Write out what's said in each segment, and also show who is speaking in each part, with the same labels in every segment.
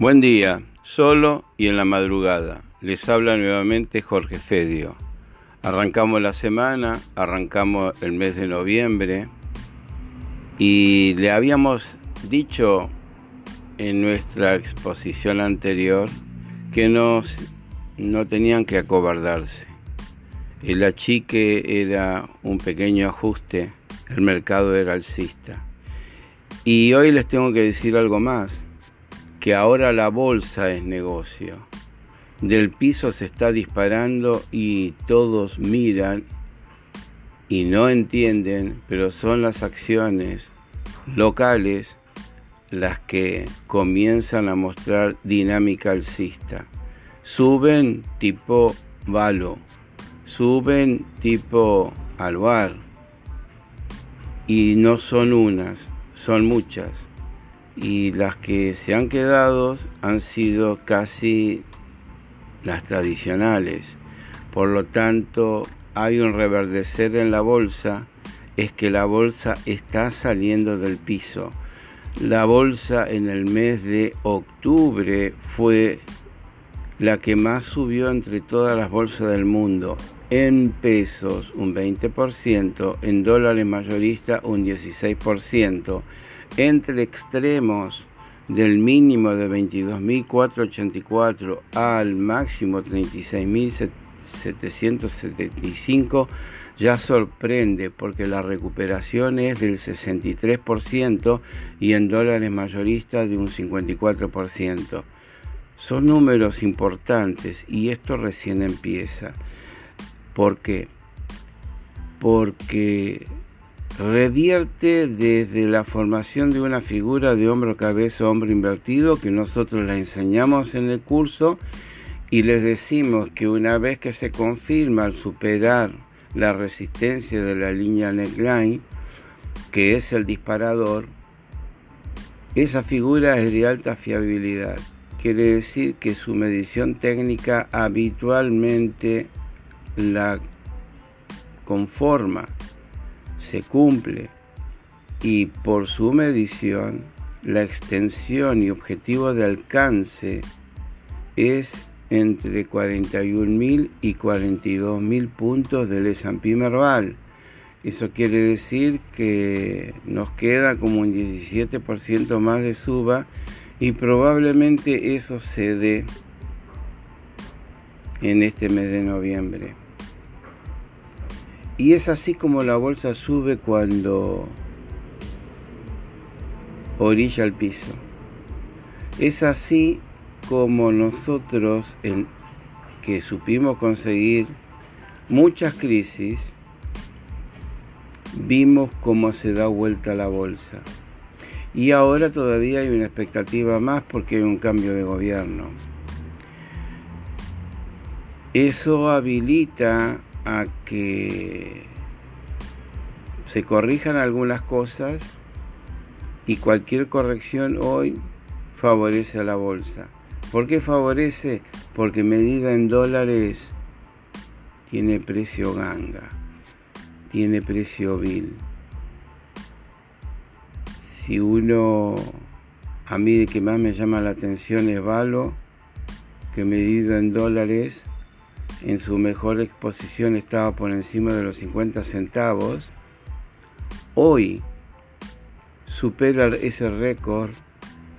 Speaker 1: Buen día, solo y en la madrugada. Les habla nuevamente Jorge Fedio. Arrancamos la semana, arrancamos el mes de noviembre y le habíamos dicho en nuestra exposición anterior que no, tenían que acobardarse. El achique era un pequeño ajuste, el mercado era alcista. Y hoy les tengo que decir algo más que ahora la bolsa es negocio. Del piso se está disparando y todos miran y no entienden, pero son las acciones locales las que comienzan a mostrar dinámica alcista. Suben tipo Valo, suben tipo Alvar y no son unas, son muchas y las que se han quedado han sido casi las tradicionales. Por lo tanto, hay un reverdecer en la bolsa, es que la bolsa está saliendo del piso. La bolsa en el mes de octubre fue la que más subió entre todas las bolsas del mundo. En pesos un 20%, en dólares mayoristas un 16%, entre extremos del mínimo de 22.484 al máximo 36.775 ya sorprende porque la recuperación es del 63% y en dólares mayoristas de un 54%. Son números importantes y esto recién empieza. ¿Por qué? Porque revierte desde la formación de una figura de hombro, cabeza, hombro invertido que nosotros la enseñamos en el curso y les decimos que una vez que se confirma al superar la resistencia de la línea neckline, que es el disparador, esa figura es de alta fiabilidad. Quiere decir que su medición técnica habitualmente la conforma se cumple y por su medición la extensión y objetivo de alcance es entre 41.000 y 42.000 puntos del S&P Merval. Eso quiere decir que nos queda como un 17% más de suba y probablemente eso se dé en este mes de noviembre. Y es así como la bolsa sube cuando orilla el piso. Es así como nosotros en, que supimos conseguir muchas crisis, vimos cómo se da vuelta la bolsa. Y ahora todavía hay una expectativa más porque hay un cambio de gobierno. Eso habilita a que se corrijan algunas cosas y cualquier corrección hoy favorece a la bolsa. ¿Por qué favorece? Porque medida en dólares tiene precio ganga, tiene precio vil. Si uno, a mí de que más me llama la atención es Valo, que medido en dólares en su mejor exposición estaba por encima de los 50 centavos, hoy supera ese récord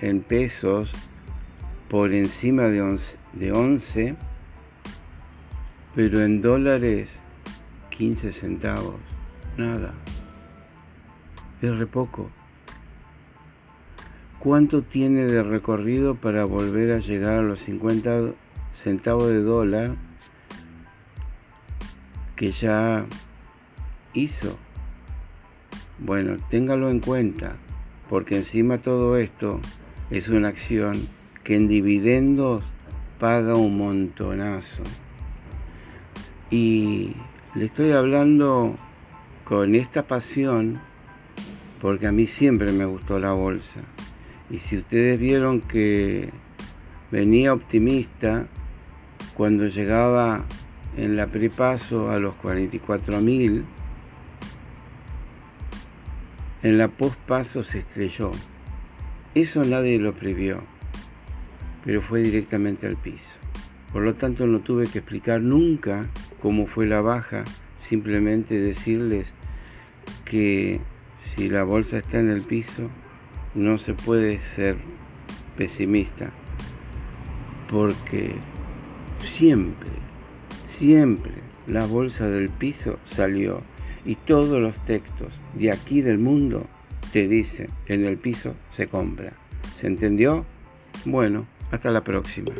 Speaker 1: en pesos por encima de 11, de 11, pero en dólares 15 centavos, nada, es re poco. ¿Cuánto tiene de recorrido para volver a llegar a los 50 centavos de dólar? Que ya hizo. Bueno, téngalo en cuenta, porque encima todo esto es una acción que en dividendos paga un montonazo. Y le estoy hablando con esta pasión porque a mí siempre me gustó la bolsa. Y si ustedes vieron que venía optimista cuando llegaba en la prepaso a los 44.000, en la pospaso se estrelló. Eso nadie lo previó. pero fue directamente al piso. Por lo tanto no tuve que explicar nunca cómo fue la baja, simplemente decirles que si la bolsa está en el piso no se puede ser pesimista, porque siempre, siempre la bolsa del piso salió y todos los textos de aquí del mundo te dicen en el piso se compra. ¿Se entendió? Bueno, hasta la próxima.